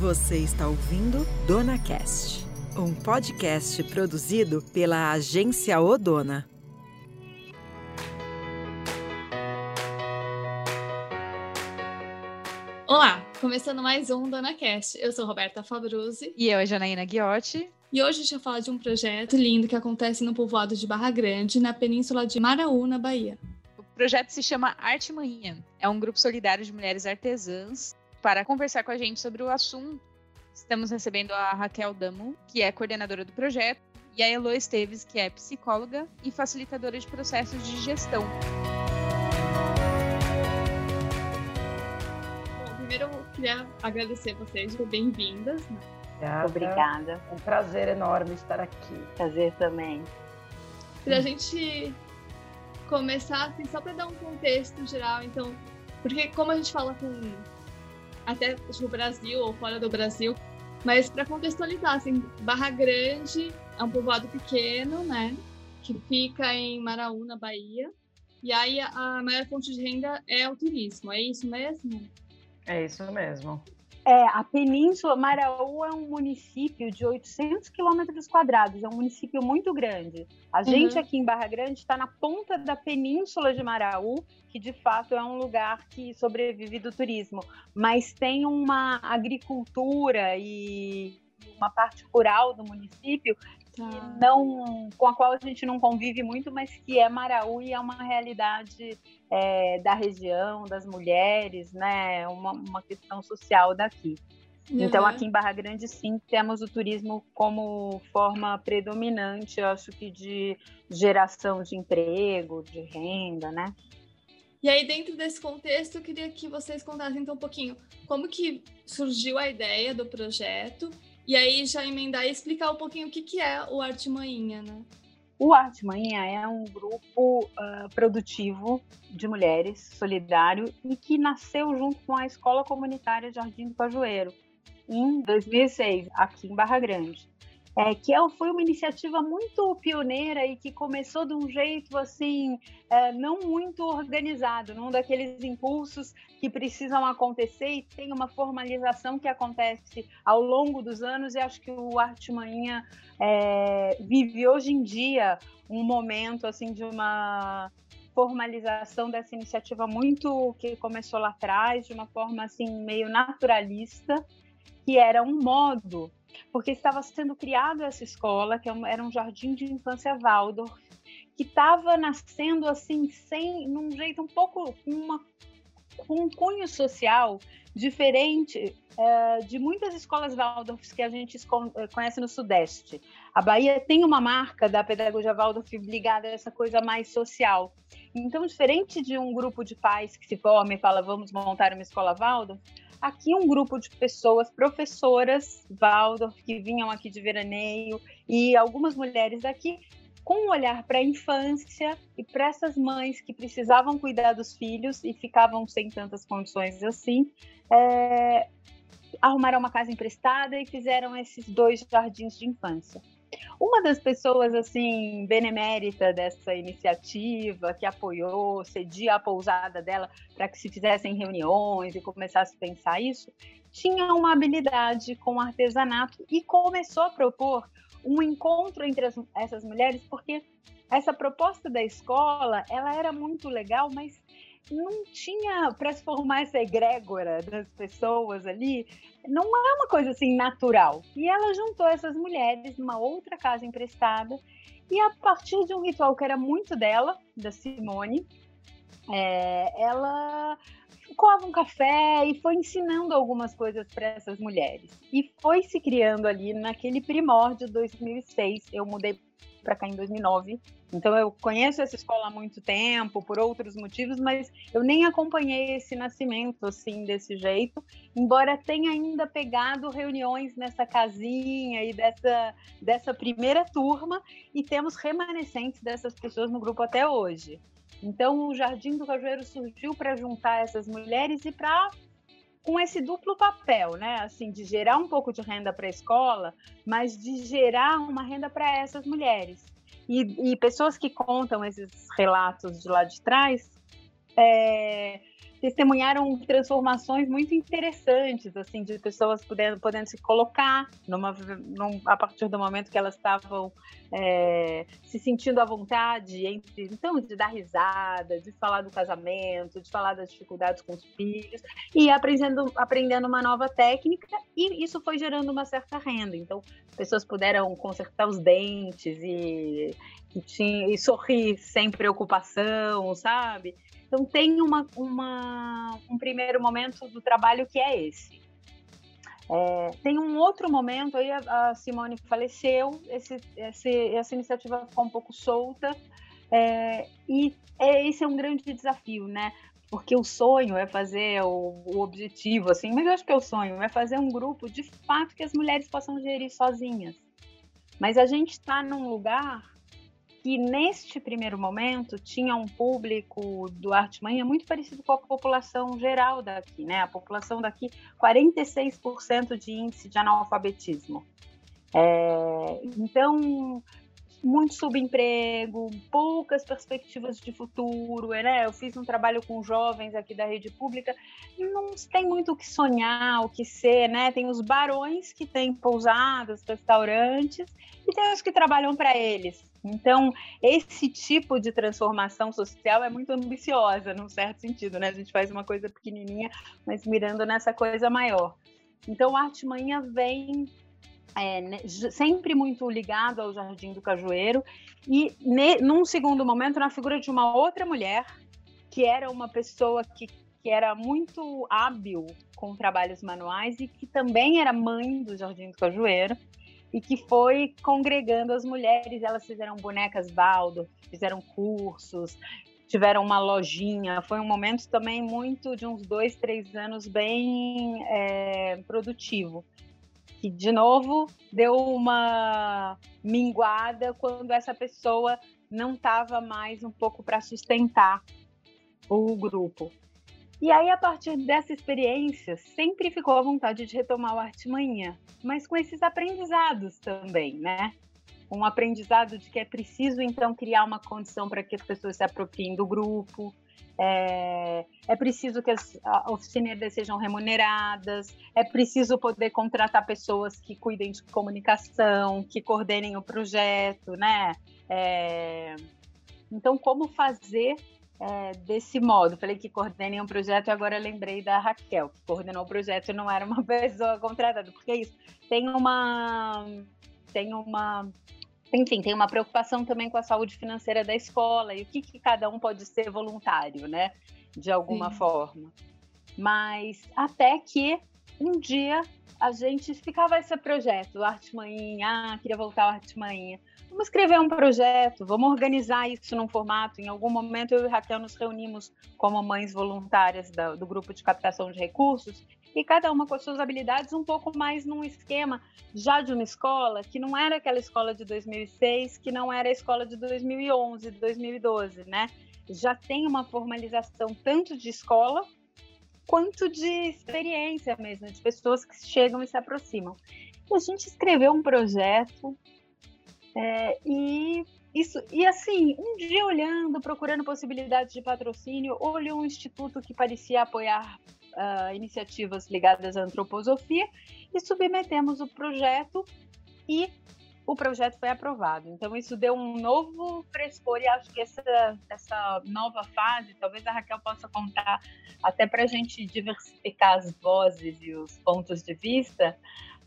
Você está ouvindo Dona Cast, um podcast produzido pela agência Odona. Olá, começando mais um Dona Cast. Eu sou Roberta Fabruzzi. E eu, Janaína Guiotti. E hoje a gente vai falar de um projeto lindo que acontece no povoado de Barra Grande, na península de Maraú, na Bahia. O projeto se chama Arte Manhinha. É um grupo solidário de mulheres artesãs para conversar com a gente sobre o assunto. Estamos recebendo a Raquel Damu, que é coordenadora do projeto, e a Elo Esteves, que é psicóloga e facilitadora de processos de gestão. Bom, primeiro eu queria agradecer vocês, bem-vindas. Obrigada. Obrigada. Um prazer enorme estar aqui. Prazer também. Para a gente começar, assim, só para dar um contexto geral, então, porque como a gente fala com até no Brasil ou fora do Brasil, mas para contextualizar, assim, Barra Grande é um povoado pequeno, né, que fica em Maraú, na Bahia, e aí a maior fonte de renda é o turismo, é isso mesmo? É isso mesmo. É, a Península Maraú é um município de 800 quilômetros quadrados, é um município muito grande. A gente Uhum. aqui em Barra Grande está na ponta da Península de Maraú, que de fato é um lugar que sobrevive do turismo, mas tem uma agricultura e uma parte rural do município Tá. não com a qual a gente não convive muito, mas que é Maraú e é uma realidade é, da região, das mulheres, né? Uma, uma questão social daqui. Então, Uhum. aqui em Barra Grande, sim, temos o turismo como forma predominante, eu acho que de geração de emprego, de renda, né? E aí, dentro desse contexto, eu queria que vocês contassem então um pouquinho como que surgiu a ideia do projeto, e aí já emendar e explicar um pouquinho o que, que é o Arte Manhinha, né? O Arte Manhã é um grupo ah, produtivo de mulheres, solidário, e que nasceu junto com a Escola Comunitária Jardim do Cajueiro, em 2006, aqui em Barra Grande. É, que é- foi uma iniciativa muito pioneira e que começou de um jeito assim é, não muito organizado, num daqueles impulsos que precisam acontecer e tem uma formalização que acontece ao longo dos anos. E acho que o Arte Manhã é, vive hoje em dia um momento assim de uma formalização dessa iniciativa muito que começou lá atrás de uma forma assim meio naturalista que era um modo porque estava sendo criado essa escola que é era um jardim de infância Waldorf que estava nascendo assim sem num jeito um pouco uma com um cunho social diferente eh, de muitas escolas Waldorf que a gente eh, conhece no Sudeste. A Bahia tem uma marca da pedagogia Waldorf ligada a essa coisa mais social. Então, diferente de um grupo de pais que se forma e fala vamos montar uma escola Waldorf, aqui um grupo de pessoas, professoras Waldorf, que vinham aqui de veraneio, e algumas mulheres daqui com um olhar para a infância e para essas mães que precisavam cuidar dos filhos e ficavam sem tantas condições assim, é, arrumaram uma casa emprestada e fizeram esses dois jardins de infância. Uma das pessoas assim benemérita dessa iniciativa que apoiou, cedia a pousada dela para que se fizessem reuniões e começasse a pensar isso, tinha uma habilidade com artesanato e começou a propor um encontro entre as- essas mulheres, porque essa proposta da escola ela era muito legal, mas não tinha para se formar essa egrégora das pessoas ali, não é uma coisa assim natural. E ela juntou essas mulheres numa outra casa emprestada e a partir de um ritual que era muito dela, da Simone, é, ela coava um café e foi ensinando algumas coisas para essas mulheres. E foi se criando ali naquele primórdio de 2006. Eu mudei para cá em 2009. Então eu conheço essa escola há muito tempo por outros motivos, mas eu nem acompanhei esse nascimento assim desse jeito, embora tenha ainda pegado reuniões nessa casinha e dessa dessa primeira turma e temos remanescentes dessas pessoas no grupo até hoje. Então o Jardim do Cajueiro surgiu para juntar essas mulheres e para com esse duplo papel, né? Assim, de gerar um pouco de renda para a escola, mas de gerar uma renda para essas mulheres. E, e, pessoas que contam esses relatos de lá de trás é, testemunharam transformações muito interessantes, assim, de pessoas podendo, podendo se colocar numa, num, a partir do momento que elas estavam é, se sentindo à vontade, entre, então, de dar risada, de falar do casamento, de falar das dificuldades com os filhos, e aprendendo, aprendendo uma nova técnica, e isso foi gerando uma certa renda. Então, pessoas puderam consertar os dentes e, e, tinha, e sorrir sem preocupação, sabe? Então tem uma, uma, um primeiro momento do trabalho que é esse. É, tem um outro momento, aí a, a Simone faleceu, esse, esse, essa iniciativa ficou um pouco solta, é, e é, esse é um grande desafio, né? Porque o sonho é fazer o, o, objetivo, assim, mas eu acho que é o sonho, é fazer um grupo de fato que as mulheres possam gerir sozinhas. Mas a gente está num lugar que neste primeiro momento tinha um público do Arte Manha muito parecido com a população geral daqui, né? A população daqui, 46% de índice de analfabetismo. É, então, muito subemprego, poucas perspectivas de futuro, né? Eu fiz um trabalho com jovens aqui da rede pública, não tem muito o que sonhar, o que ser, né? Tem os barões que têm pousadas, restaurantes, e tem os que trabalham para eles. Então, esse tipo de transformação social é muito ambiciosa, num certo sentido, né? A gente faz uma coisa pequenininha, mas mirando nessa coisa maior. Então, a Arte Manhã vem é, né, sempre muito ligado ao Jardim do Cajueiro e, ne, num segundo momento, na figura de uma outra mulher, que era uma pessoa que, que era muito hábil com trabalhos manuais e que também era mãe do Jardim do Cajueiro e que foi congregando as mulheres. Elas fizeram bonecas baldo, fizeram cursos, tiveram uma lojinha. Foi um momento também muito de uns dois, três anos bem é, produtivo. Que, de novo, deu uma minguada quando essa pessoa não estava mais um pouco para sustentar o grupo. E aí, a partir dessa experiência, sempre ficou a vontade de retomar o Arte Manhã, mas com esses aprendizados também, né? Um aprendizado de que é preciso, então, criar uma condição para que as pessoas se apropriem do grupo, é, é, preciso que as oficinas sejam remuneradas, é preciso poder contratar pessoas que cuidem de comunicação, que coordenem o projeto, né? É, então, como fazer é, desse modo. Falei que coordenei um projeto e agora lembrei da Raquel, que coordenou o projeto e não era uma pessoa contratada, porque é isso. Tem uma. Tem uma. Enfim, tem uma preocupação também com a saúde financeira da escola e o que, que cada um pode ser voluntário, né? De alguma Sim. forma. Mas até que um dia a gente ficava esse projeto, Arte Maninha, ah, queria voltar ao Arte Maninha. Vamos escrever um projeto, vamos organizar isso num formato. Em algum momento eu e Raquel nos reunimos como mães voluntárias do, do grupo de captação de recursos e cada uma com as suas habilidades um pouco mais num esquema já de uma escola que não era aquela escola de 2006, que não era a escola de 2011, 2012, né? Já tem uma formalização tanto de escola quanto de experiência mesmo, de pessoas que chegam e se aproximam. E a gente escreveu um projeto é, e isso, e assim, um dia olhando, procurando possibilidades de patrocínio, olhou um instituto que parecia apoiar uh, iniciativas ligadas à antroposofia e submetemos o projeto e o projeto foi aprovado. Então isso deu um novo frescor e acho que essa, essa nova fase, talvez a Raquel possa contar até para a gente diversificar as vozes e os pontos de vista,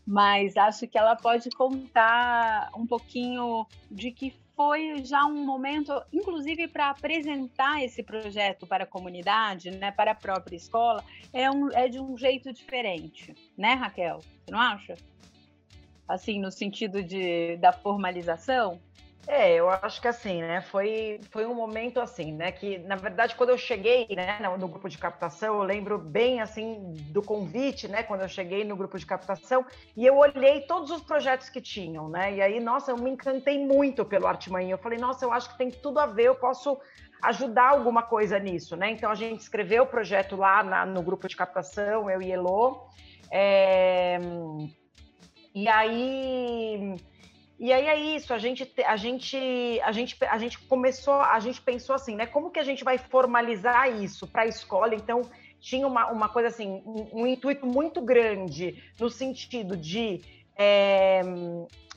mas acho que ela pode contar um pouquinho de que foi já um momento, inclusive para apresentar esse projeto para a comunidade, né, para a própria escola, é, um, é de um jeito diferente, né, Raquel? Você não acha? Assim, no sentido de, da formalização? É, eu acho que assim, né? Foi, foi um momento assim, né? Que na verdade quando eu cheguei, né, no, grupo de captação, eu lembro bem assim do convite, né? Quando eu cheguei no grupo de captação e eu olhei todos os projetos que tinham, né? E aí, nossa, eu me encantei muito pelo Arte Manhã. Eu falei, nossa, eu acho que tem tudo a ver. Eu posso ajudar alguma coisa nisso, né? Então a gente escreveu o projeto lá na, no grupo de captação, eu e Elo. É... E aí e aí é isso, a gente, a gente, a gente, a gente começou, a gente pensou assim, né? Como que a gente vai formalizar isso para a escola? Então, tinha uma, uma coisa assim, um, um intuito muito grande no sentido de é,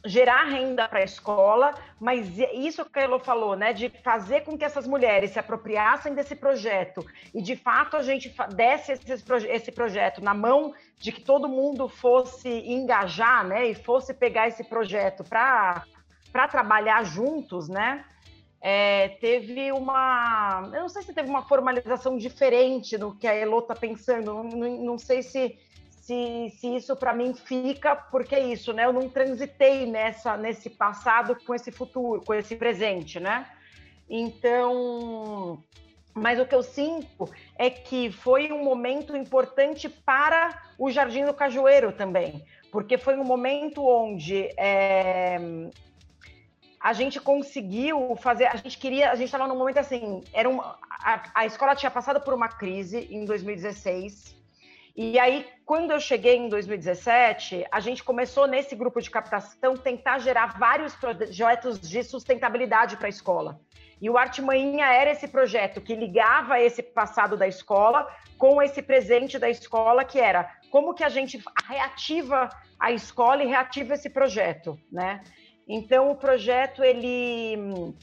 gerar renda para a escola, mas isso que a Elo falou, né, de fazer com que essas mulheres se apropriassem desse projeto e de fato a gente desse esse, esse projeto na mão de que todo mundo fosse engajar, né, e fosse pegar esse projeto para para trabalhar juntos, né? É, teve uma. Eu não sei se teve uma formalização diferente do que a Elo está pensando, não, não, sei se, se, se isso para mim fica, porque é isso, né? Eu não transitei nessa, nesse passado com esse futuro, com esse presente, né? Então. Mas o que eu sinto é que foi um momento importante para o Jardim do Cajueiro também, porque foi um momento onde é, a gente conseguiu fazer, a gente queria, a gente estava num momento assim, era uma, a, a, escola tinha passado por uma crise em 2016, e aí quando eu cheguei em 2017, a gente começou nesse grupo de captação tentar gerar vários projetos de sustentabilidade para a escola. E o Arte Manhinha era esse projeto que ligava esse passado da escola com esse presente da escola, que era como que a gente reativa a escola e reativa esse projeto, né? Então o projeto ele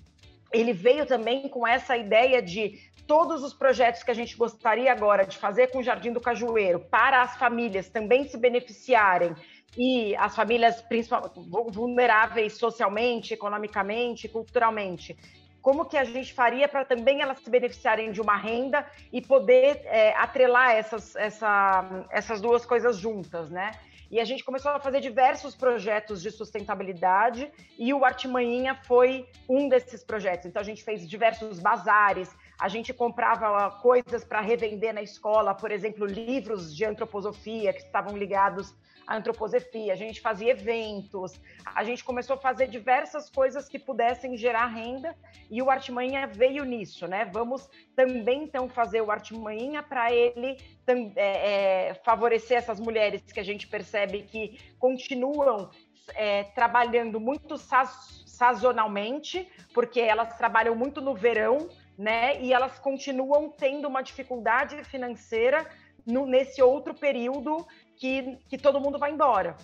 ele veio também com essa ideia de todos os projetos que a gente gostaria agora de fazer com o Jardim do Cajueiro para as famílias também se beneficiarem e as famílias principalmente vulneráveis socialmente, economicamente, culturalmente. Como que a gente faria para também elas se beneficiarem de uma renda e poder é, atrelar essas, essa, essas duas coisas juntas, né? E a gente começou a fazer diversos projetos de sustentabilidade e o Artimanhinha foi um desses projetos. Então a gente fez diversos bazares, a gente comprava coisas para revender na escola, por exemplo, livros de antroposofia que estavam ligados à antroposofia, a gente fazia eventos, a gente começou a fazer diversas coisas que pudessem gerar renda e o Artimanha veio nisso, né? Vamos também então fazer o Artimanha para ele é, é, favorecer essas mulheres que a gente percebe que continuam é, trabalhando muito sazonalmente, porque elas trabalham muito no verão, né? E elas continuam tendo uma dificuldade financeira no, nesse outro período que, que todo mundo vai embora.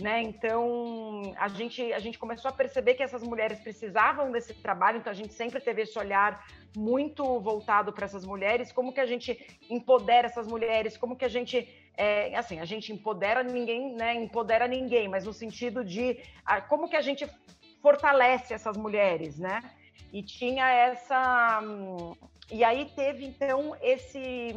Né? Então a gente, a gente começou a perceber que essas mulheres precisavam desse trabalho, então a gente sempre teve esse olhar muito voltado para essas mulheres, como que a gente empodera essas mulheres, como que a gente é, assim, a gente empodera ninguém, né? Empodera ninguém, mas no sentido de como que a gente fortalece essas mulheres, né? E tinha essa. E aí teve então esse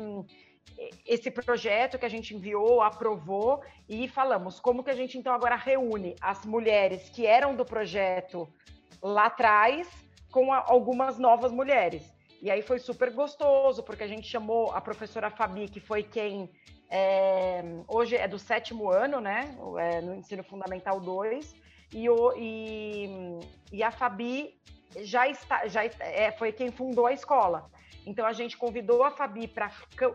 esse projeto que a gente enviou, aprovou e falamos como que a gente então agora reúne as mulheres que eram do projeto lá atrás com algumas novas mulheres. E aí foi super gostoso, porque a gente chamou a professora Fabi, que foi quem é, hoje é do sétimo ano, né? É, no ensino fundamental 2, e, o, e, e a Fabi já está, já é, foi quem fundou a escola. Então a gente convidou a Fabi para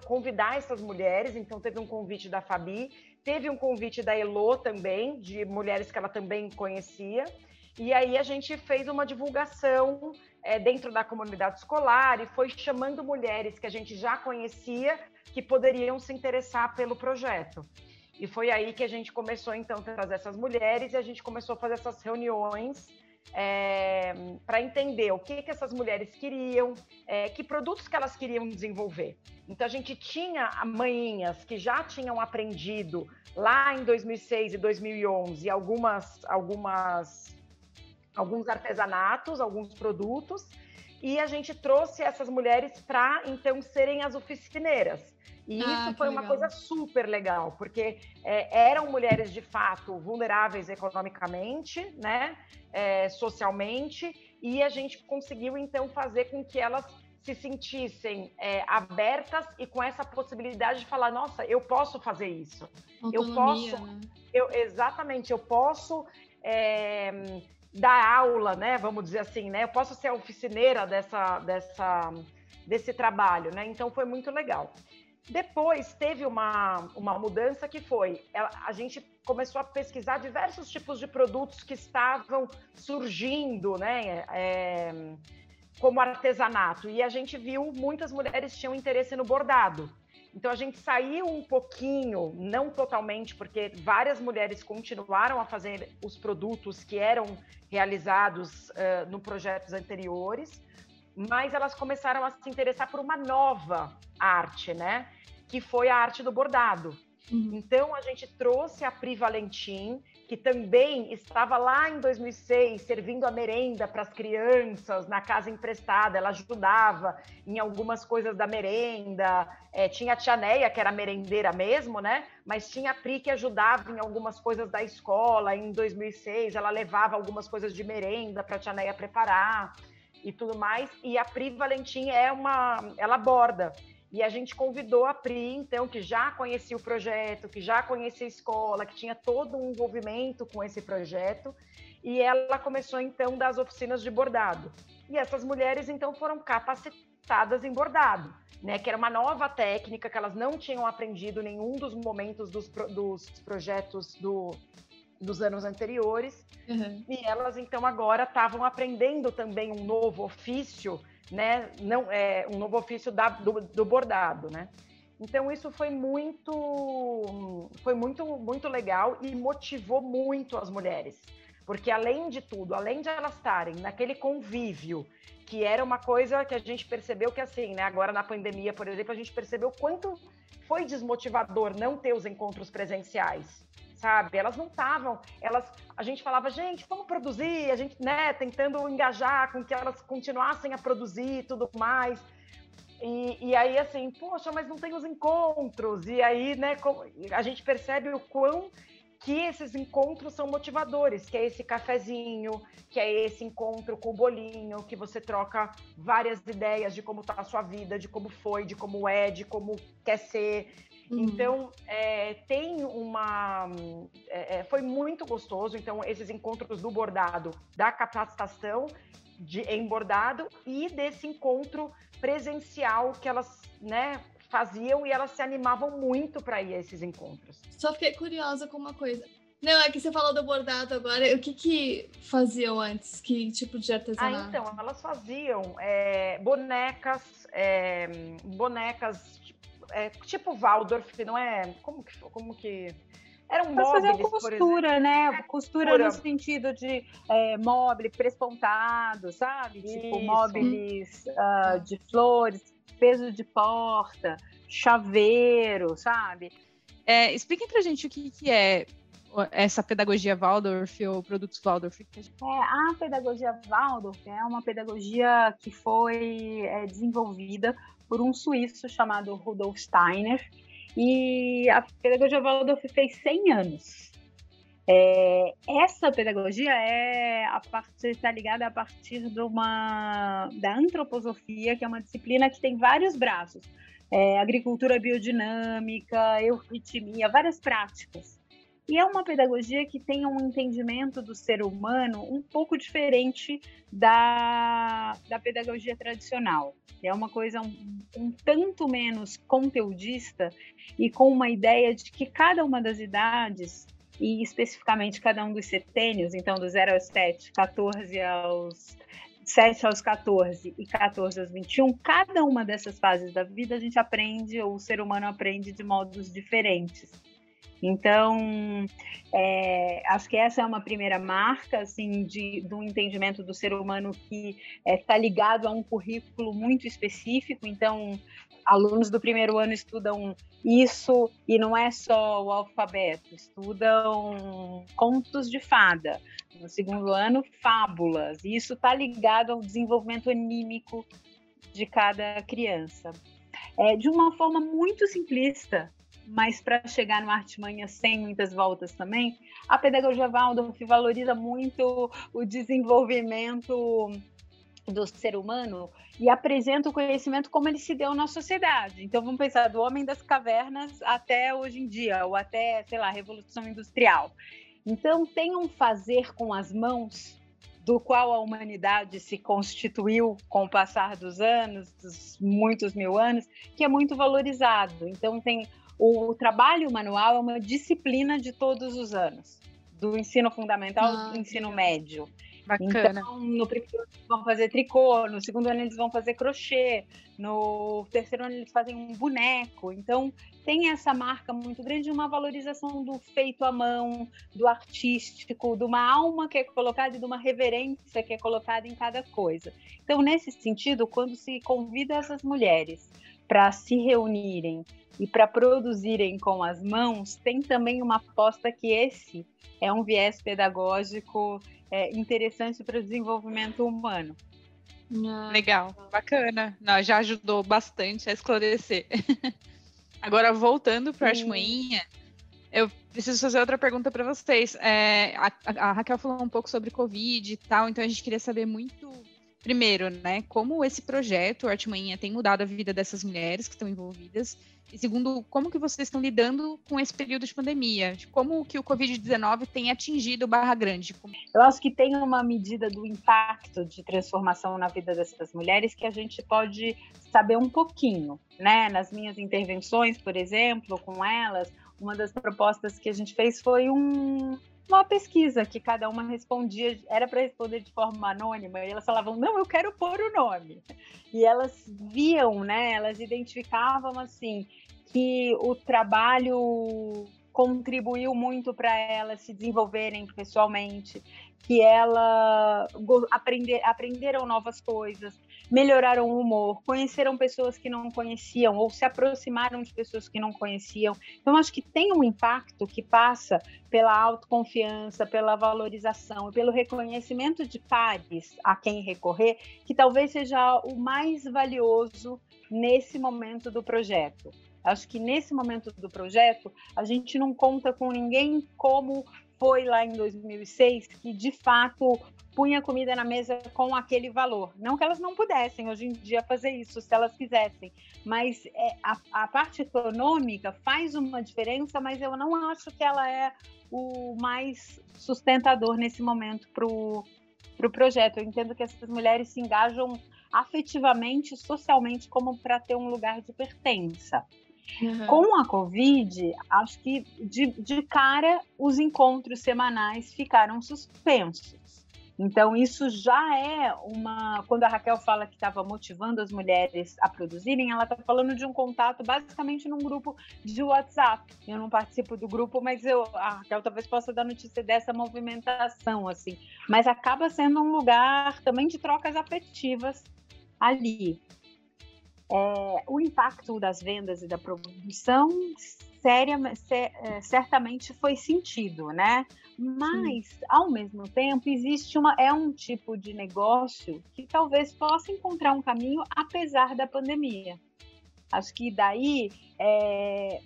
convidar essas mulheres, então teve um convite da Fabi, teve um convite da Elo também, de mulheres que ela também conhecia. E aí a gente fez uma divulgação é, dentro da comunidade escolar e foi chamando mulheres que a gente já conhecia que poderiam se interessar pelo projeto. E foi aí que a gente começou então a trazer essas mulheres e a gente começou a fazer essas reuniões é, para entender o que, que essas mulheres queriam, é, que produtos que elas queriam desenvolver. Então a gente tinha manhinhas que já tinham aprendido lá em 2006 e 2011 algumas, algumas, alguns artesanatos, alguns produtos, e a gente trouxe essas mulheres para então serem as oficineiras. E ah, isso foi uma coisa super legal, porque é, eram mulheres de fato vulneráveis economicamente, né, é, socialmente, e a gente conseguiu então fazer com que elas se sentissem é, abertas e com essa possibilidade de falar, nossa, eu posso fazer isso, Autonomia, eu posso, né? eu exatamente, eu posso é, dar aula, né, vamos dizer assim, né, eu posso ser a oficineira dessa, dessa, desse trabalho, né, então foi muito legal. Depois teve uma, uma mudança que foi, a gente começou a pesquisar diversos tipos de produtos que estavam surgindo, né, é, como artesanato, e a gente viu muitas mulheres tinham interesse no bordado. Então a gente saiu um pouquinho, não totalmente, porque várias mulheres continuaram a fazer os produtos que eram realizados uh, no projetos anteriores, mas elas começaram a se interessar por uma nova arte, né? Que foi a arte do bordado. Uhum. Então a gente trouxe a Pri Valentim, que também estava lá em 2006 servindo a merenda para as crianças na casa emprestada. Ela ajudava em algumas coisas da merenda. É, tinha a Tia Neia, que era merendeira mesmo, né? Mas tinha a Pri que ajudava em algumas coisas da escola. Em 2006, ela levava algumas coisas de merenda para a Tia Neia preparar e tudo mais. E a Pri Valentim é uma. Ela borda. E a gente convidou a Pri, então, que já conhecia o projeto, que já conhecia a escola, que tinha todo um envolvimento com esse projeto, e ela começou, então, das oficinas de bordado. E essas mulheres, então, foram capacitadas em bordado, né? Que era uma nova técnica que elas não tinham aprendido em nenhum dos momentos dos, dos projetos do, dos anos anteriores. Uhum. E elas, então, agora estavam aprendendo também um novo ofício né? Não é um novo ofício da, do, do, bordado, né? Então isso foi muito, foi muito, muito legal e motivou muito as mulheres, porque além de tudo, além de elas estarem naquele convívio que era uma coisa que a gente percebeu que assim, né? Agora na pandemia, por exemplo, a gente percebeu quanto foi desmotivador não ter os encontros presenciais sabe? Elas não estavam, elas, a gente falava, gente, vamos produzir, a gente, né, tentando engajar com que elas continuassem a produzir e tudo mais. E, e aí, assim, poxa, mas não tem os encontros. E aí, né, a gente percebe o quão que esses encontros são motivadores, que é esse cafezinho, que é esse encontro com o bolinho, que você troca várias ideias de como está a sua vida, de como foi, de como é, de como quer ser, Uhum. Então, é, tem uma. É, é, foi muito gostoso. Então, esses encontros do bordado, da capacitação de, em bordado e desse encontro presencial que elas né, faziam e elas se animavam muito para ir a esses encontros. Só fiquei curiosa com uma coisa. Não, é que você falou do bordado agora. O que que faziam antes? Que tipo de artesanato? Ah, então, elas faziam é, bonecas, é, bonecas é, tipo Waldorf, não é? Como que. Como que era um móveis, fazer costura, né? É, costura, costura, no sentido de é, móvel prespontado, sabe? Tipo, Isso. Tipo móveis uh, de flores, peso de porta, chaveiro, sabe? É, expliquem pra gente o que, que é essa pedagogia Waldorf ou produtos Waldorf? É, a pedagogia Waldorf é uma pedagogia que foi é, desenvolvida por um suíço chamado Rudolf Steiner, e a pedagogia Waldorf fez 100 anos. É, essa pedagogia é a partir está ligada a partir de uma da antroposofia, que é uma disciplina que tem vários braços, é, agricultura biodinâmica, euritmia, várias práticas. E é uma pedagogia que tem um entendimento do ser humano um pouco diferente da, da pedagogia tradicional. É uma coisa um, um tanto menos conteudista e com uma ideia de que cada uma das idades e especificamente cada um dos setênios, então do 0 aos 7, 14 aos 7 aos 14 e 14 aos 21, cada uma dessas fases da vida a gente aprende, ou o ser humano aprende de modos diferentes. Então, é, acho que essa é uma primeira marca, assim, de, do entendimento do ser humano que está é, ligado a um currículo muito específico. Então, alunos do primeiro ano estudam isso e não é só o alfabeto, estudam contos de fada. No segundo ano, fábulas. E isso está ligado ao desenvolvimento anímico de cada criança. É, de uma forma muito simplista, mas para chegar no Artimanha sem muitas voltas também, a pedagogia Waldorf valoriza muito o desenvolvimento do ser humano e apresenta o conhecimento como ele se deu na sociedade. Então vamos pensar do homem das cavernas até hoje em dia, ou até, sei lá, Revolução Industrial. Então tem um fazer com as mãos do qual a humanidade se constituiu com o passar dos anos, dos muitos mil anos, que é muito valorizado. Então tem o trabalho manual é uma disciplina de todos os anos, do ensino fundamental ah, ao ensino médio. Bacana. Então, no primeiro ano eles vão fazer tricô, no segundo ano eles vão fazer crochê, no terceiro ano eles fazem um boneco. Então, tem essa marca muito grande, uma valorização do feito à mão, do artístico, de uma alma que é colocada e de uma reverência que é colocada em cada coisa. Então, nesse sentido, quando se convida essas mulheres para se reunirem e para produzirem com as mãos, tem também uma aposta que esse é um viés pedagógico é, interessante para o desenvolvimento humano. Ah, Legal, bacana. Não, já ajudou bastante a esclarecer. Agora, voltando para a Artmoinha, eu preciso fazer outra pergunta para vocês. É, a, a, Raquel falou um pouco sobre Covid e tal, então a gente queria saber muito, primeiro, né, como esse projeto, Artmanha, tem mudado a vida dessas mulheres que estão envolvidas e segundo, como que vocês estão lidando com esse período de pandemia? Como que o Covid-19 tem atingido Barra Grande? Eu acho que tem uma medida do impacto de transformação na vida dessas mulheres que a gente pode saber um pouquinho, né? Nas minhas intervenções, por exemplo, com elas, uma das propostas que a gente fez foi um, uma pesquisa que cada uma respondia, era para responder de forma anônima, e elas falavam, não, eu quero pôr o nome. E elas viam, né, elas identificavam assim, que o trabalho contribuiu muito para elas se desenvolverem pessoalmente, que ela aprender, aprenderam novas coisas, melhoraram o humor, conheceram pessoas que não conheciam ou se aproximaram de pessoas que não conheciam. Então, acho que tem um impacto que passa pela autoconfiança, pela valorização e pelo reconhecimento de pares a quem recorrer, que talvez seja o mais valioso nesse momento do projeto. Acho que nesse momento do projeto, a gente não conta com ninguém como foi lá em 2006, que de fato punha comida na mesa com aquele valor. Não que elas não pudessem hoje em dia fazer isso, se elas quisessem, mas é, a, a, parte econômica faz uma diferença, mas eu não acho que ela é o mais sustentador nesse momento para o pro projeto. Eu entendo que essas mulheres se engajam afetivamente, socialmente, como para ter um lugar de pertença. Uhum. Com a Covid, acho que de, de cara os encontros semanais ficaram suspensos. Então, isso já é uma. Quando a Raquel fala que estava motivando as mulheres a produzirem, ela está falando de um contato basicamente num grupo de WhatsApp. Eu não participo do grupo, mas eu, a Raquel talvez possa dar notícia dessa movimentação, assim. Mas acaba sendo um lugar também de trocas afetivas ali. É, o impacto das vendas e da produção séria, é, certamente foi sentido, né? Mas, Sim. ao mesmo tempo, existe uma é um tipo de negócio que talvez possa encontrar um caminho apesar da pandemia. Acho que daí é,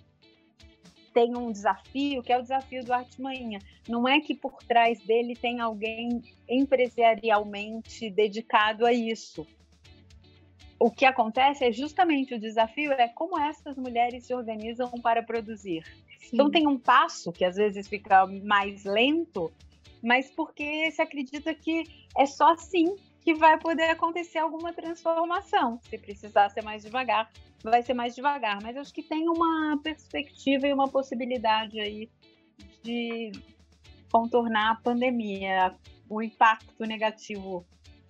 tem um desafio, que é o desafio do Arte Manhã. Não é que por trás dele tem alguém empresarialmente dedicado a isso o que acontece é justamente o desafio é como essas mulheres se organizam para produzir. Sim. Então tem um passo que às vezes fica mais lento, mas porque se acredita que é só assim que vai poder acontecer alguma transformação. Se precisar ser mais devagar, vai ser mais devagar. Mas acho que tem uma perspectiva e uma possibilidade aí de contornar a pandemia, o impacto negativo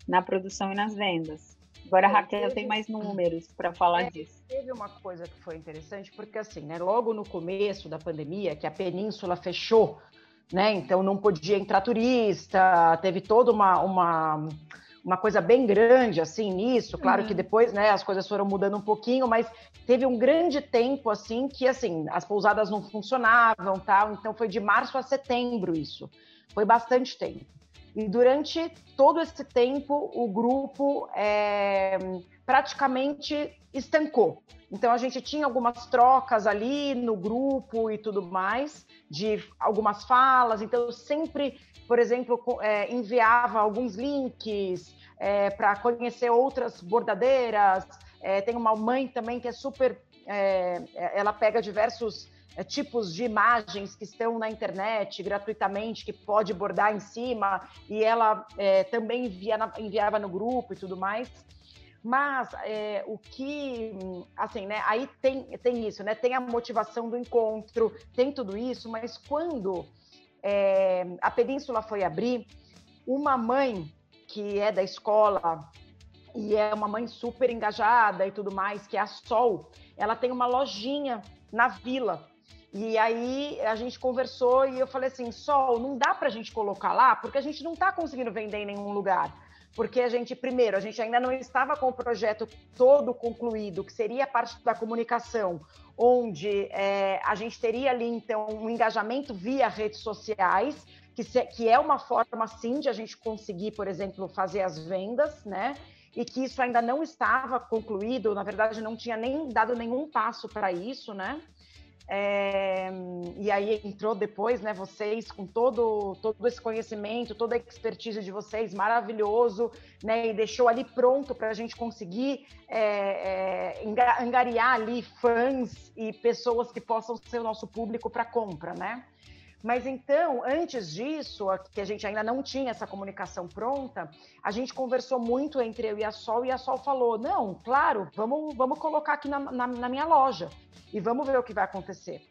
na produção e nas vendas. Agora a Raquel tem mais números para falar é, disso. Teve uma coisa que foi interessante, porque assim, né, logo no começo da pandemia, que a península fechou, né? Então não podia entrar turista, teve toda uma, uma, uma coisa bem grande assim nisso. Claro uhum. que depois, né, as coisas foram mudando um pouquinho, mas teve um grande tempo assim que assim, as pousadas não funcionavam, tal. Então foi de março a setembro isso. Foi bastante tempo. E durante todo esse tempo, o grupo é, praticamente estancou. Então, a gente tinha algumas trocas ali no grupo e tudo mais, de algumas falas. Então, eu sempre, por exemplo, é, enviava alguns links é, para conhecer outras bordadeiras. É, tem uma mãe também que é super. É, ela pega diversos tipos de imagens que estão na internet gratuitamente, que pode bordar em cima, e ela é, também envia enviava no grupo e tudo mais. Mas é, o que, assim, né? Aí tem, tem isso, né? Tem a motivação do encontro, tem tudo isso, mas quando é, a península foi abrir, uma mãe que é da escola e é uma mãe super engajada e tudo mais, que é a Sol, ela tem uma lojinha na vila. E aí a gente conversou e eu falei assim, Sol, não dá para a gente colocar lá, porque a gente não está conseguindo vender em nenhum lugar. Porque a gente, primeiro, a gente ainda não estava com o projeto todo concluído, que seria a parte da comunicação, onde é, a gente teria ali, então, um engajamento via redes sociais, que, se, que é uma forma, sim, de a gente conseguir, por exemplo, fazer as vendas, né? E que isso ainda não estava concluído, na verdade, não tinha nem dado nenhum passo para isso, né? É, e aí entrou depois, né, vocês com todo, todo esse conhecimento, toda a expertise de vocês, maravilhoso, né, e deixou ali pronto para a gente conseguir é, é, angariar ali fãs e pessoas que possam ser o nosso público para compra, né? Mas então, antes disso, que a gente ainda não tinha essa comunicação pronta, a gente conversou muito entre eu e a Sol, e a Sol falou: não, claro, vamos, vamos colocar aqui na, na, na minha loja e vamos ver o que vai acontecer.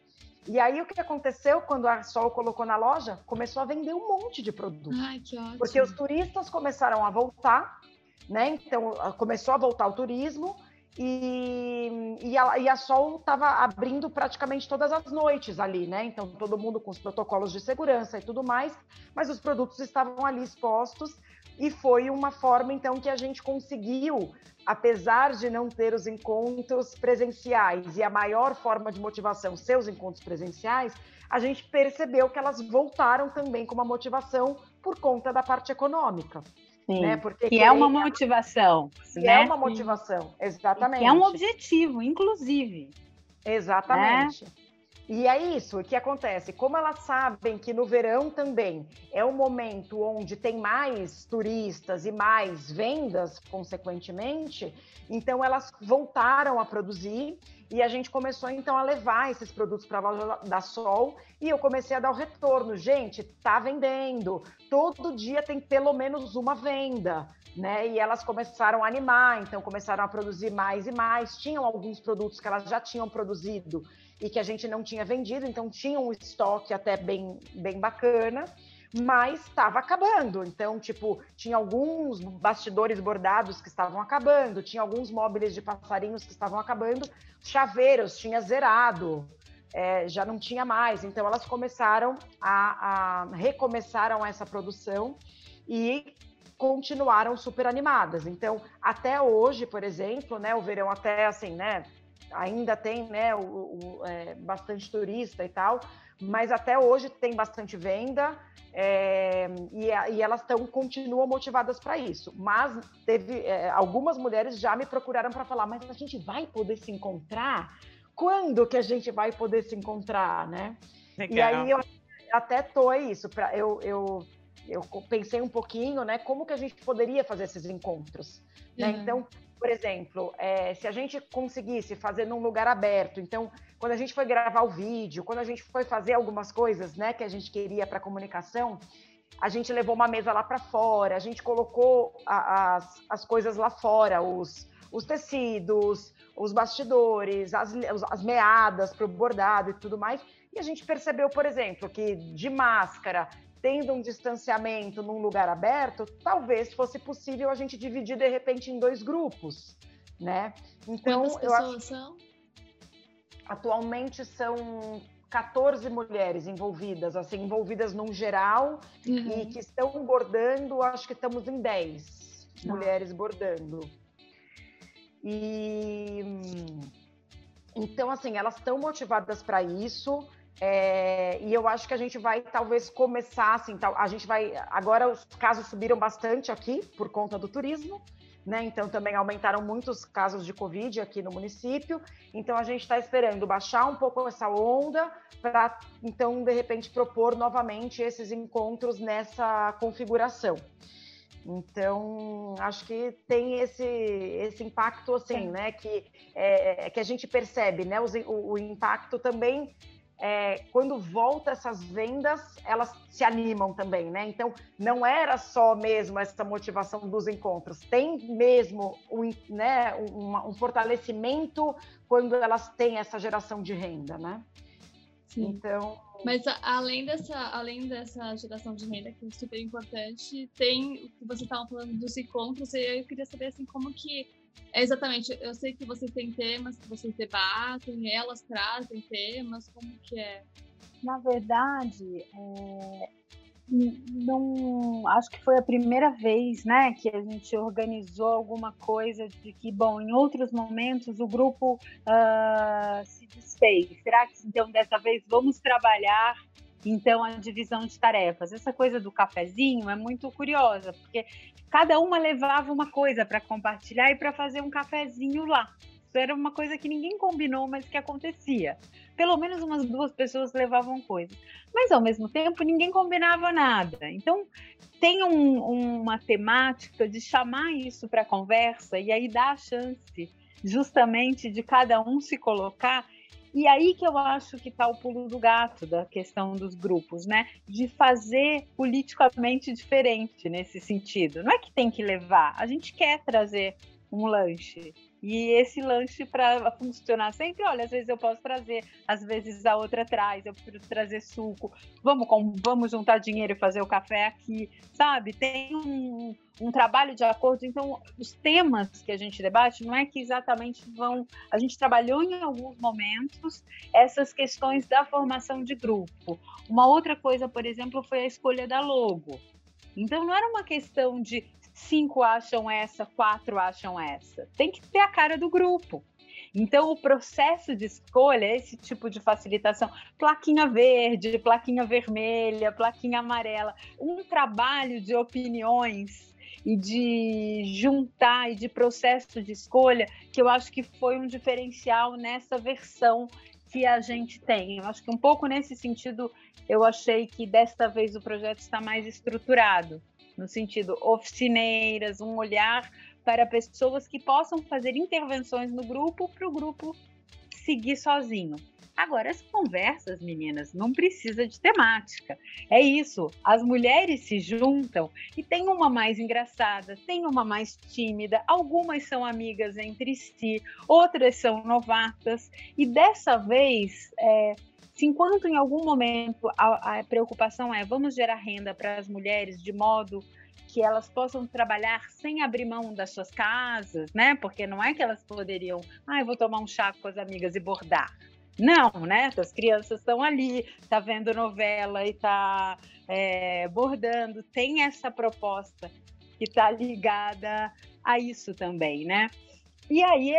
E aí o que aconteceu quando a Sol colocou na loja? Começou a vender um monte de produto. Ai, que ótimo. Porque os turistas começaram a voltar, né? Então começou a voltar o turismo e, e, a, e a Sol estava abrindo praticamente todas as noites ali, né? Então todo mundo com os protocolos de segurança e tudo mais, mas os produtos estavam ali expostos e foi uma forma então que a gente conseguiu apesar de não ter os encontros presenciais e a maior forma de motivação seus encontros presenciais, a gente percebeu que elas voltaram também com uma motivação por conta da parte econômica. Sim, né? Porque que é uma motivação. Que né? é uma motivação, exatamente. Que é um objetivo, inclusive. Exatamente. Né? E é isso, que acontece? Como elas sabem que no verão também é o momento onde tem mais turistas e mais vendas, consequentemente, então elas voltaram a produzir e a gente começou então a levar esses produtos para a loja da Sol e eu comecei a dar o retorno. Gente, tá vendendo, todo dia tem pelo menos uma venda. Né? E elas começaram a animar, então começaram a produzir mais e mais. Tinham alguns produtos que elas já tinham produzido e que a gente não tinha vendido, então tinha um estoque até bem, bem bacana, mas estava acabando. Então, tipo, tinha alguns bastidores bordados que estavam acabando, tinha alguns móveis de passarinhos que estavam acabando, chaveiros tinha zerado, é, já não tinha mais. Então, elas começaram a, a recomeçaram essa produção e continuaram super animadas. Então, até hoje, por exemplo, né, o verão até assim, né, ainda tem né, o, o é, bastante turista e tal, mas até hoje tem bastante venda é, e, e, elas tão, continuam motivadas para isso. Mas teve é, algumas mulheres já me procuraram para falar, mas a gente vai poder se encontrar? Quando que a gente vai poder se encontrar, né? Legal. E aí eu até tô isso, para eu, eu eu pensei um pouquinho, né, como que a gente poderia fazer esses encontros, né? Uhum. Então, por exemplo, é, se a gente conseguisse fazer num lugar aberto, então, quando a gente foi gravar o vídeo, quando a gente foi fazer algumas coisas, né, que a gente queria para comunicação, a gente levou uma mesa lá para fora, a gente colocou a, as, as coisas lá fora, os, os tecidos, os bastidores, as, as meadas para o bordado e tudo mais. E a gente percebeu, por exemplo, que de máscara tendo um distanciamento num lugar aberto, talvez fosse possível a gente dividir de repente em dois grupos, né? Então, Quantas pessoas eu acho... são? Atualmente são 14 mulheres envolvidas, assim, envolvidas num geral uhum. e que estão bordando, acho que estamos em 10 ah. mulheres bordando. E então, assim, elas estão motivadas para isso. É, e eu acho que a gente vai talvez começar assim, tal, a gente vai agora os casos subiram bastante aqui por conta do turismo, né? Então também aumentaram muitos casos de Covid aqui no município. Então a gente está esperando baixar um pouco essa onda para então de repente propor novamente esses encontros nessa configuração. Então, acho que tem esse, esse impacto, assim, né? Que, é, que a gente percebe, né? O, o impacto também é, quando volta essas vendas, elas se animam também, né? Então, não era só mesmo essa motivação dos encontros, tem mesmo um, né, um, um fortalecimento quando elas têm essa geração de renda, né? Sim. Então. Mas além dessa, além dessa geração de renda, que é super importante, tem o que você estava falando dos encontros, e eu queria saber assim, como que. É exatamente, eu sei que vocês têm temas que vocês debatem, elas trazem temas, como que é? Na verdade, é, não acho que foi a primeira vez né, que a gente organizou alguma coisa de que, bom, em outros momentos o grupo uh, se desfez. Será que então dessa vez vamos trabalhar então a divisão de tarefas? Essa coisa do cafezinho é muito curiosa, porque cada uma levava uma coisa para compartilhar e para fazer um cafezinho lá. Isso era uma coisa que ninguém combinou, mas que acontecia pelo menos umas duas pessoas levavam coisas. Mas ao mesmo tempo ninguém combinava nada. Então tem um, uma temática de chamar isso para conversa e aí dá a chance justamente de cada um se colocar. E aí que eu acho que está o pulo do gato da questão dos grupos, né? De fazer politicamente diferente nesse sentido. Não é que tem que levar, a gente quer trazer um lanche, e esse lanche para funcionar sempre, olha, às vezes eu posso trazer, às vezes a outra traz, eu prefiro trazer suco. Vamos, vamos juntar dinheiro e fazer o café aqui, sabe? Tem um, um trabalho de acordo. Então, os temas que a gente debate não é que exatamente vão. A gente trabalhou em alguns momentos essas questões da formação de grupo. Uma outra coisa, por exemplo, foi a escolha da logo. Então, não era uma questão de cinco acham essa, quatro acham essa. Tem que ter a cara do grupo. Então, o processo de escolha, esse tipo de facilitação, plaquinha verde, plaquinha vermelha, plaquinha amarela, um trabalho de opiniões e de juntar e de processo de escolha, que eu acho que foi um diferencial nessa versão que a gente tem. Eu acho que um pouco nesse sentido, eu achei que desta vez o projeto está mais estruturado no sentido oficineiras, um olhar para pessoas que possam fazer intervenções no grupo para o grupo seguir sozinho. Agora, as conversas, meninas, não precisa de temática. É isso. As mulheres se juntam e tem uma mais engraçada, tem uma mais tímida, algumas são amigas entre si, outras são novatas. E dessa vez, é, se enquanto em algum momento a, a preocupação é vamos gerar renda para as mulheres de modo que elas possam trabalhar sem abrir mão das suas casas, né? Porque não é que elas poderiam, ah, eu vou tomar um chá com as amigas e bordar. Não, né? As crianças estão ali, tá vendo novela e tá é, bordando. Tem essa proposta que está ligada a isso também, né? E aí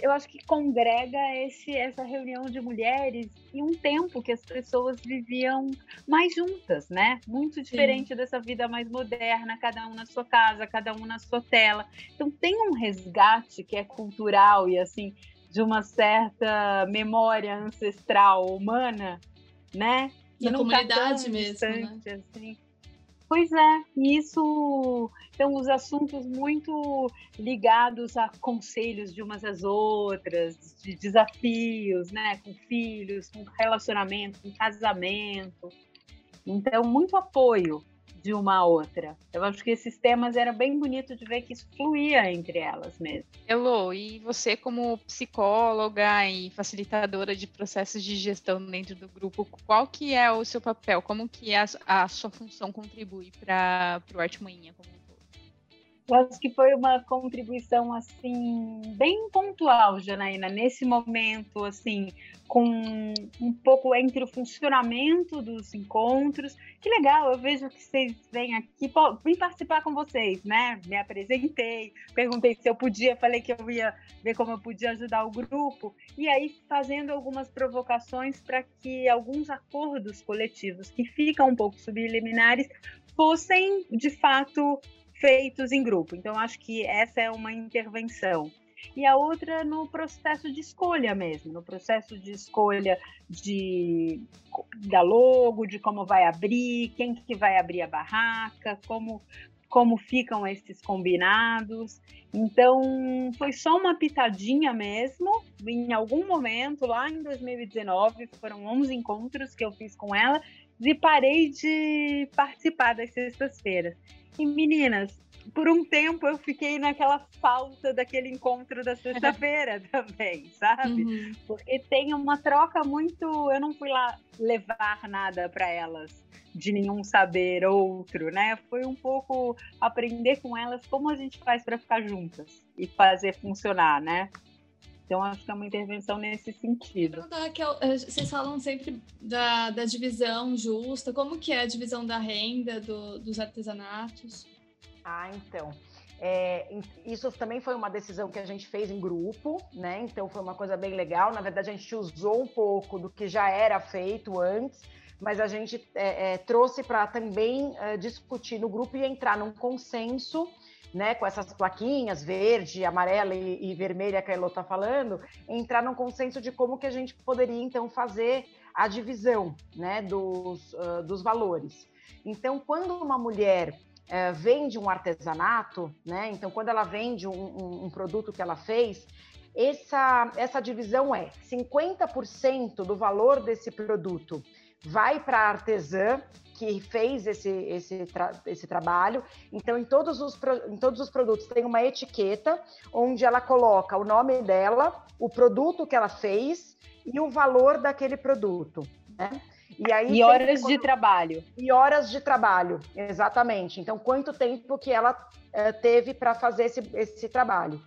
eu acho que congrega esse, essa reunião de mulheres em um tempo que as pessoas viviam mais juntas, né? Muito diferente Sim. dessa vida mais moderna, cada um na sua casa, cada um na sua tela. Então tem um resgate que é cultural e assim de uma certa memória ancestral humana, né? Que Na tá comunidade tá mesmo, né? assim. Pois é, isso. Então, os assuntos muito ligados a conselhos de umas às outras, de desafios, né, com filhos, com relacionamento, com casamento. Então, muito apoio de uma a outra. Eu acho que esses temas eram bem bonitos de ver que isso fluía entre elas mesmo. Elo, e você como psicóloga e facilitadora de processos de gestão dentro do grupo, qual que é o seu papel? Como que a, a sua função contribui para o Arte Manhinha como eu acho que foi uma contribuição assim bem pontual, Janaína, nesse momento assim, com um pouco entre o funcionamento dos encontros. Que legal, eu vejo que vocês vêm aqui, vim participar com vocês, né? Me apresentei, perguntei se eu podia, falei que eu ia ver como eu podia ajudar o grupo, e aí fazendo algumas provocações para que alguns acordos coletivos que ficam um pouco subliminares fossem de fato feitos em grupo. Então, acho que essa é uma intervenção. E a outra no processo de escolha mesmo, no processo de escolha de, da logo, de como vai abrir, quem que vai abrir a barraca, como, como ficam esses combinados. Então, foi só uma pitadinha mesmo. Em algum momento, lá em 2019, foram 11 encontros que eu fiz com ela e parei de participar das sextas-feiras. E meninas, por um tempo eu fiquei naquela falta daquele encontro da sexta-feira também, sabe? Uhum. Porque tem uma troca muito. Eu não fui lá levar nada para elas de nenhum saber outro, né? Foi um pouco aprender com elas como a gente faz para ficar juntas e fazer funcionar, né? Então, acho que é uma intervenção nesse sentido. Raquel, eh, vocês falam sempre da, da divisão justa. Como que é a divisão da renda do, dos artesanatos? Ah, então. É, isso também foi uma decisão que a gente fez em grupo, né? Então foi uma coisa bem legal. Na verdade, a gente usou um pouco do que já era feito antes, mas a gente é, é, trouxe para também é, discutir no grupo e entrar num consenso. Né, com essas plaquinhas verde, amarela e, e vermelha que a Elo está falando, entrar num consenso de como que a gente poderia então fazer a divisão né, dos, uh, dos valores. Então, quando uma mulher é, vende um artesanato, né? Então, quando ela vende um, um, um produto que ela fez, essa, essa divisão é 50% do valor desse produto vai para a artesã que fez esse, esse, tra esse trabalho. Então, em todos, os, em todos os produtos tem uma etiqueta onde ela coloca o nome dela, o produto que ela fez e o valor daquele produto. Né? E, aí, e horas de trabalho. E horas de trabalho, exatamente. Então, quanto tempo que ela uh, teve para fazer esse, esse trabalho.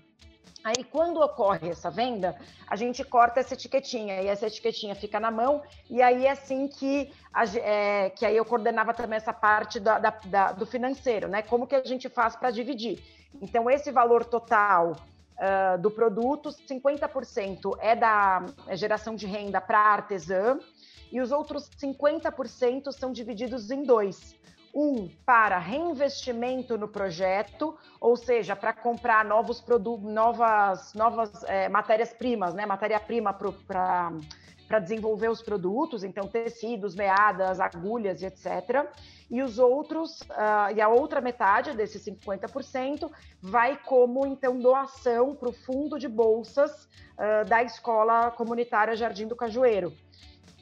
Aí, quando ocorre essa venda, a gente corta essa etiquetinha e essa etiquetinha fica na mão. E aí é assim que, a, é, que aí eu coordenava também essa parte da, da, da, do financeiro, né? Como que a gente faz para dividir? Então, esse valor total uh, do produto, 50% é da geração de renda para artesã, e os outros 50% são divididos em dois. Um para reinvestimento no projeto, ou seja, para comprar novos produtos, novas, novas é, matérias-primas, né? Matéria-prima para para desenvolver os produtos, então tecidos, meadas, agulhas etc. E os outros, uh, e a outra metade desses 50% vai como então doação para o fundo de bolsas uh, da escola comunitária Jardim do Cajueiro.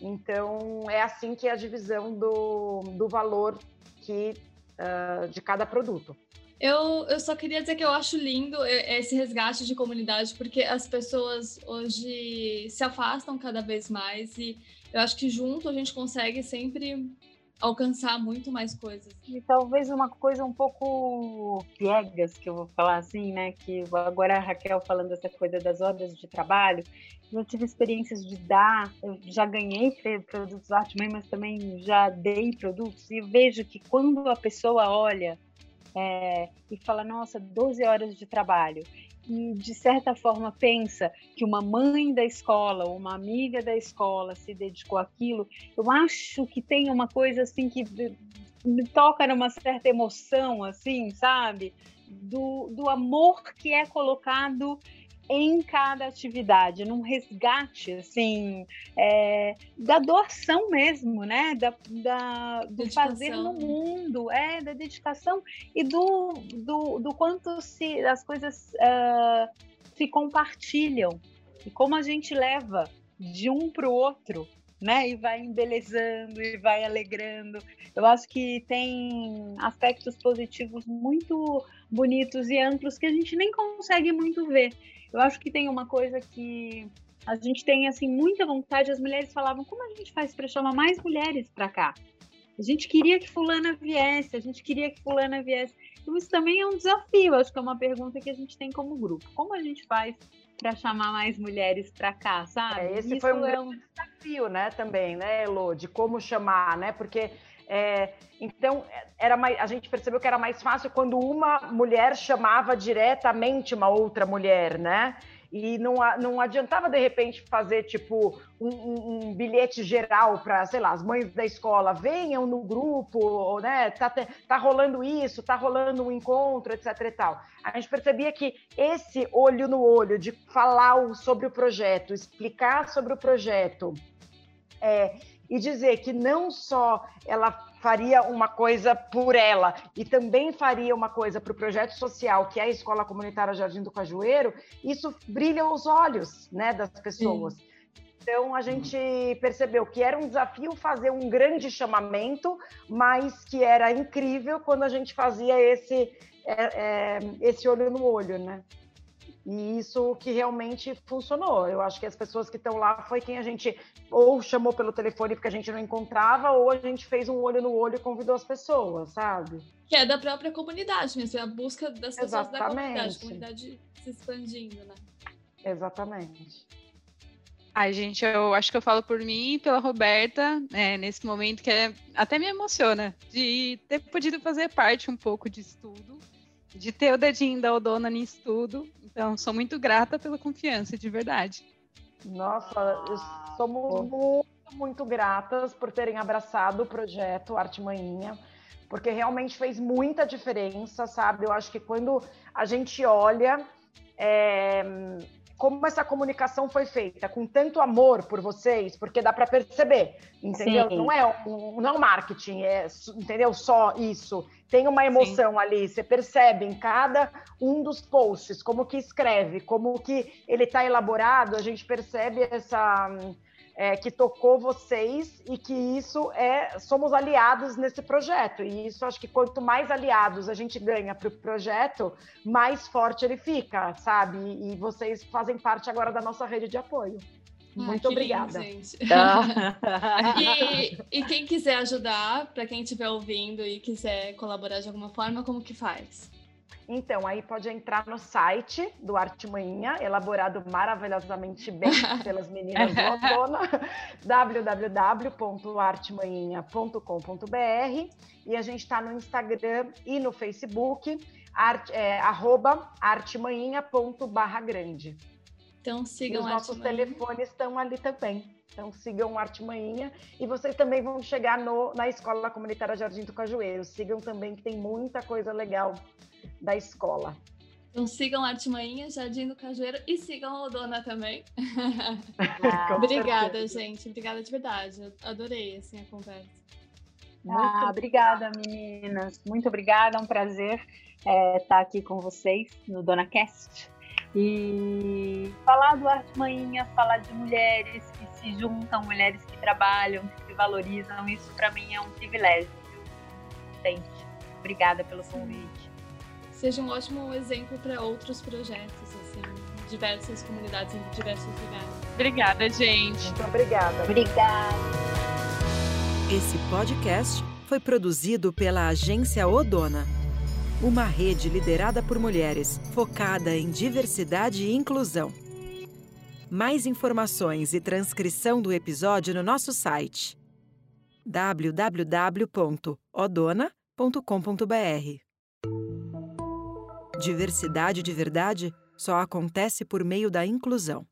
Então, é assim que é a divisão do, do valor que, uh, de cada produto. Eu, eu só queria dizer que eu acho lindo esse resgate de comunidade, porque as pessoas hoje se afastam cada vez mais e eu acho que junto a gente consegue sempre alcançar muito mais coisas. E talvez uma coisa um pouco piegas, que eu vou falar assim, né? Que agora a Raquel falando essa coisa das horas de trabalho, eu tive experiências de dar, eu já ganhei produtos Artman, mas também já dei produtos, e vejo que quando a pessoa olha é, e fala, nossa, 12 horas de trabalho, e de certa forma pensa que uma mãe da escola ou uma amiga da escola se dedicou àquilo, eu acho que tem uma coisa assim que me toca numa certa emoção, assim, sabe? Do, do amor que é colocado em cada atividade, num resgate, assim, é, da doação mesmo, né? Da, da do fazer no mundo, é, da dedicação e do, do, do quanto se, as coisas uh, se compartilham e como a gente leva de um para o outro, né? E vai embelezando e vai alegrando. Eu acho que tem aspectos positivos muito bonitos e amplos que a gente nem consegue muito ver. Eu acho que tem uma coisa que a gente tem assim muita vontade. As mulheres falavam: como a gente faz para chamar mais mulheres para cá? A gente queria que fulana viesse, a gente queria que fulana viesse. Então, isso também é um desafio. Acho que é uma pergunta que a gente tem como grupo. Como a gente faz para chamar mais mulheres para cá, sabe? É, esse Isso foi um, é um desafio, né, também, né, Elo, de como chamar, né? Porque é, então era mais, a gente percebeu que era mais fácil quando uma mulher chamava diretamente uma outra mulher, né? E não, não adiantava, de repente, fazer, tipo, um, um, bilhete geral para, sei lá, as mães da escola, venham no grupo, né, tá, tá rolando isso, tá rolando um encontro, etc e tal. A gente percebia que esse olho no olho, de falar sobre o projeto, explicar sobre o projeto, é, e dizer que não só ela faria uma coisa por ela e também faria uma coisa para o projeto social, que é a Escola Comunitária Jardim do Cajueiro, isso brilha os olhos né, das pessoas. Sim. Então a gente percebeu que era um desafio fazer um grande chamamento, mas que era incrível quando a gente fazia esse, é, é, esse olho no olho, né? E isso que realmente funcionou. Eu acho que as pessoas que estão lá foi quem a gente ou chamou pelo telefone porque a gente não encontrava, ou a gente fez um olho no olho e convidou as pessoas, sabe? Que é da própria comunidade mesmo, é a busca das pessoas Exatamente. da comunidade, a comunidade se expandindo, né? Exatamente. Ai, gente, eu acho que eu falo por mim e pela Roberta, né, nesse momento que é, até me emociona de ter podido fazer parte um pouco disso tudo, de ter o dedinho da Odona nisso tudo. Então, sou muito grata pela confiança, de verdade. Nossa, somos muito, muito gratas por terem abraçado o projeto Arte Manhinha, porque realmente fez muita diferença, sabe? Eu acho que quando a gente olha. É como essa comunicação foi feita com tanto amor por vocês, porque dá para perceber, entendeu? Sim. Não é um, não é um marketing, é, entendeu? Só isso. Tem uma emoção Sim. ali, você percebe em cada um dos posts, como que escreve, como que ele está elaborado, a gente percebe essa é, que tocou vocês e que isso é somos aliados nesse projeto. E isso acho que quanto mais aliados a gente ganha para o projeto mais forte ele fica sabe? E, vocês fazem parte agora da nossa rede de apoio. Ah, muito obrigada. lindo, gente. e, e quem quiser ajudar para quem estiver ouvindo e quiser colaborar de alguma forma como que faz então, aí pode entrar no site do Arte Manhinha, elaborado maravilhosamente bem pelas meninas do Autona, www.artemanhinha.com.br e a gente está no Instagram e no Facebook, art, é, arroba artemanhinha.barra-grande. Então sigam e os nossos telefones estão ali também. Então sigam o Arte Manhinha e vocês também vão chegar no, na Escola Comunitária Jardim do Cajueiro. Sigam também que tem muita coisa legal da escola. Então sigam a Artimanha, Jardim do Cajueiro e sigam a Dona também. Ah, obrigada, certeza. gente. Obrigada de verdade. Eu adorei assim, a conversa. Ah, obrigada, meninas. Muito obrigada. É um prazer é, estar aqui com vocês no Dona Cast. E falar do Arte Manhinha, falar de mulheres que se juntam, mulheres que trabalham, que se valorizam, isso para mim é um privilégio. Viu? Obrigada pelo convite seja um ótimo exemplo para outros projetos, assim, diversas comunidades em diversos lugares. Obrigada, gente. Muito obrigada. Obrigada. Esse podcast foi produzido pela agência Odona, uma rede liderada por mulheres, focada em diversidade e inclusão. Mais informações e transcrição do episódio no nosso site www.odona.com.br. Diversidade de verdade só acontece por meio da inclusão.